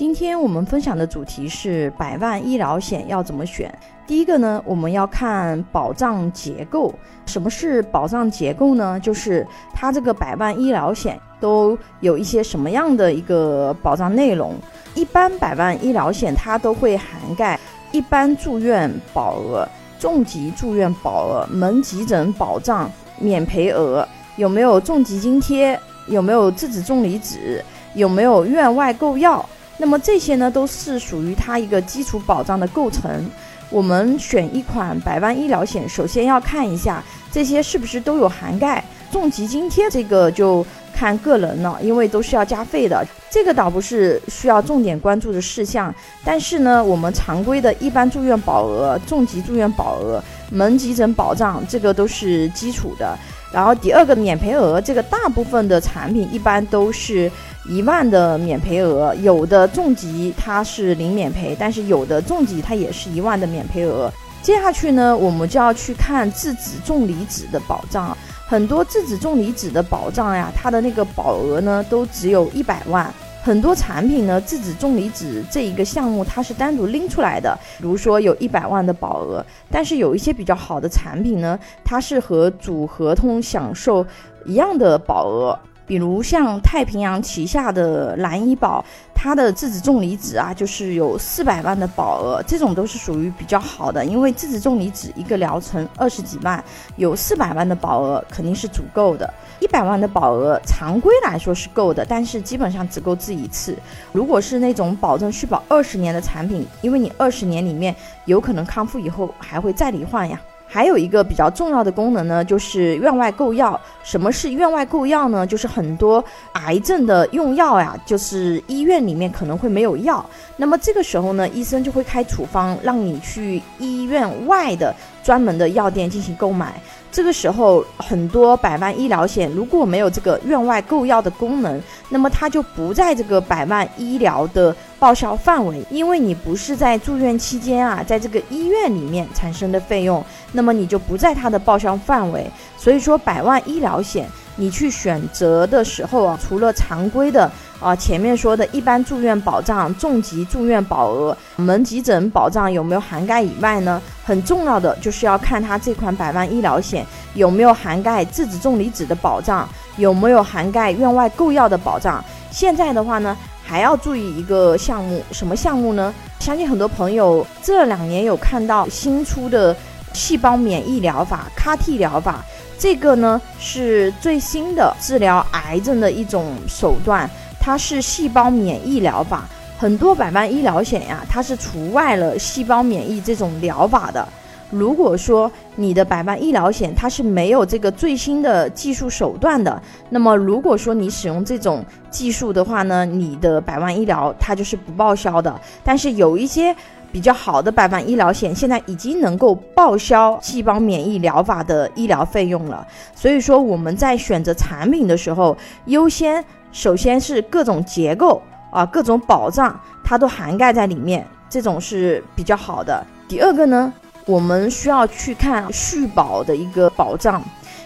今天我们分享的主题是百万医疗险要怎么选。第一个呢，我们要看保障结构。什么是保障结构呢？就是它这个百万医疗险都有一些什么样的一个保障内容。一般百万医疗险它都会涵盖一般住院保额、重疾住院保额、门急诊保障、免赔额，有没有重疾津贴，有没有质子重离子，有没有院外购药。那么这些呢，都是属于它一个基础保障的构成。我们选一款百万医疗险，首先要看一下这些是不是都有涵盖。重疾津贴这个就看个人了，因为都是要加费的，这个倒不是需要重点关注的事项。但是呢，我们常规的一般住院保额、重疾住院保额、门急诊保障，这个都是基础的。然后第二个免赔额，这个大部分的产品一般都是一万的免赔额，有的重疾它是零免赔，但是有的重疾它也是一万的免赔额。接下去呢，我们就要去看质子重离子的保障，很多质子重离子的保障呀，它的那个保额呢都只有一百万。很多产品呢，质子重离子这一个项目它是单独拎出来的，比如说有一百万的保额，但是有一些比较好的产品呢，它是和主合同享受一样的保额。比如像太平洋旗下的蓝医保，它的质子重离子啊，就是有四百万的保额，这种都是属于比较好的。因为质子重离子一个疗程二十几万，有四百万的保额肯定是足够的。一百万的保额常规来说是够的，但是基本上只够治一次。如果是那种保证续保二十年的产品，因为你二十年里面有可能康复以后还会再罹患呀。还有一个比较重要的功能呢，就是院外购药。什么是院外购药呢？就是很多癌症的用药呀，就是医院里面可能会没有药，那么这个时候呢，医生就会开处方，让你去医院外的专门的药店进行购买。这个时候，很多百万医疗险如果没有这个院外购药的功能，那么它就不在这个百万医疗的报销范围，因为你不是在住院期间啊，在这个医院里面产生的费用，那么你就不在它的报销范围。所以说，百万医疗险你去选择的时候啊，除了常规的。啊，前面说的一般住院保障、重疾住院保额、门急诊保障有没有涵盖以外呢？很重要的就是要看它这款百万医疗险有没有涵盖质子重离子的保障，有没有涵盖院外购药的保障。现在的话呢，还要注意一个项目，什么项目呢？相信很多朋友这两年有看到新出的细胞免疫疗法 CAR-T 疗法，这个呢是最新的治疗癌症的一种手段。它是细胞免疫疗法，很多百万医疗险呀，它是除外了细胞免疫这种疗法的。如果说你的百万医疗险它是没有这个最新的技术手段的，那么如果说你使用这种技术的话呢，你的百万医疗它就是不报销的。但是有一些比较好的百万医疗险，现在已经能够报销细胞免疫疗法的医疗费用了。所以说我们在选择产品的时候，优先。首先是各种结构啊，各种保障，它都涵盖在里面，这种是比较好的。第二个呢，我们需要去看续保的一个保障，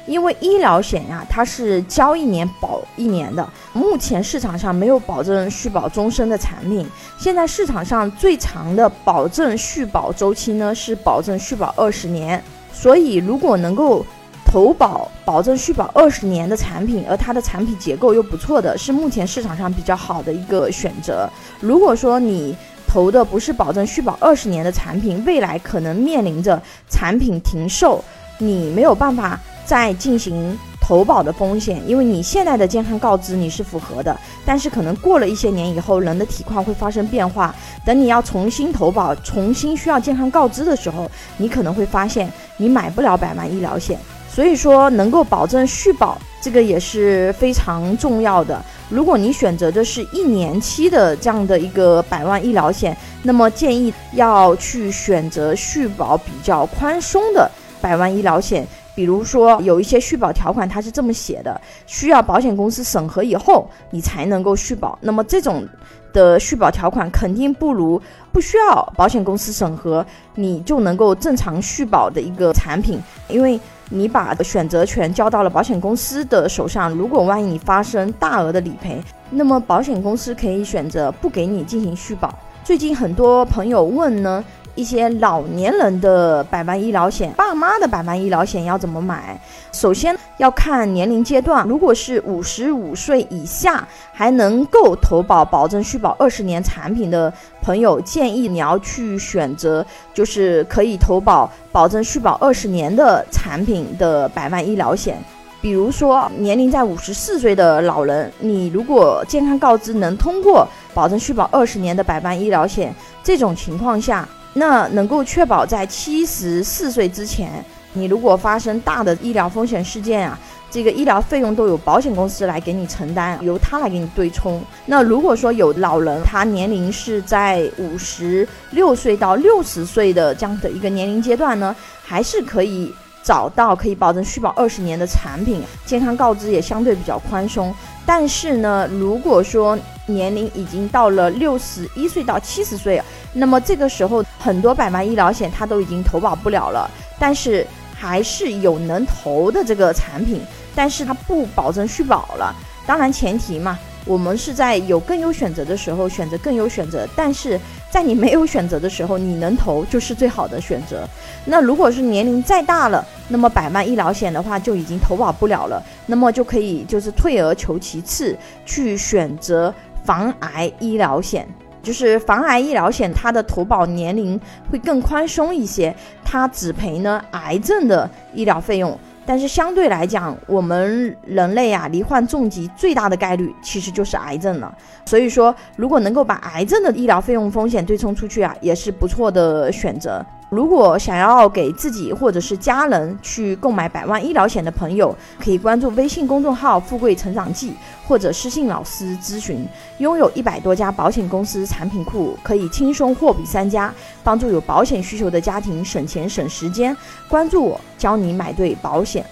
因为医疗险呀，它是交一年保一年的。目前市场上没有保证续保终身的产品，现在市场上最长的保证续保周期呢是保证续保二十年，所以如果能够。投保保证续保二十年的产品，而它的产品结构又不错的，是目前市场上比较好的一个选择。如果说你投的不是保证续保二十年的产品，未来可能面临着产品停售，你没有办法再进行投保的风险，因为你现在的健康告知你是符合的，但是可能过了一些年以后，人的体况会发生变化，等你要重新投保、重新需要健康告知的时候，你可能会发现你买不了百万医疗险。所以说，能够保证续保，这个也是非常重要的。如果你选择的是一年期的这样的一个百万医疗险，那么建议要去选择续保比较宽松的百万医疗险。比如说，有一些续保条款它是这么写的，需要保险公司审核以后，你才能够续保。那么这种的续保条款肯定不如不需要保险公司审核，你就能够正常续保的一个产品，因为。你把选择权交到了保险公司的手上，如果万一你发生大额的理赔，那么保险公司可以选择不给你进行续保。最近很多朋友问呢。一些老年人的百万医疗险，爸妈的百万医疗险要怎么买？首先要看年龄阶段，如果是五十五岁以下还能够投保保证续保二十年产品的朋友，建议你要去选择就是可以投保保证续保二十年的产品的百万医疗险。比如说年龄在五十四岁的老人，你如果健康告知能通过保证续保二十年的百万医疗险，这种情况下。那能够确保在七十四岁之前，你如果发生大的医疗风险事件啊，这个医疗费用都有保险公司来给你承担，由他来给你对冲。那如果说有老人，他年龄是在五十六岁到六十岁的这样的一个年龄阶段呢，还是可以找到可以保证续保二十年的产品，健康告知也相对比较宽松。但是呢，如果说年龄已经到了六十一岁到七十岁，那么这个时候很多百万医疗险它都已经投保不了了，但是还是有能投的这个产品，但是它不保证续保了。当然前提嘛，我们是在有更优选择的时候选择更优选择，但是在你没有选择的时候，你能投就是最好的选择。那如果是年龄再大了，那么百万医疗险的话就已经投保不了了，那么就可以就是退而求其次去选择防癌医疗险。就是防癌医疗险，它的投保年龄会更宽松一些，它只赔呢癌症的医疗费用。但是相对来讲，我们人类啊，罹患重疾最大的概率其实就是癌症了。所以说，如果能够把癌症的医疗费用风险对冲出去啊，也是不错的选择。如果想要给自己或者是家人去购买百万医疗险的朋友，可以关注微信公众号“富贵成长记”或者私信老师咨询。拥有一百多家保险公司产品库，可以轻松货比三家，帮助有保险需求的家庭省钱省时间。关注我，教你买对保险。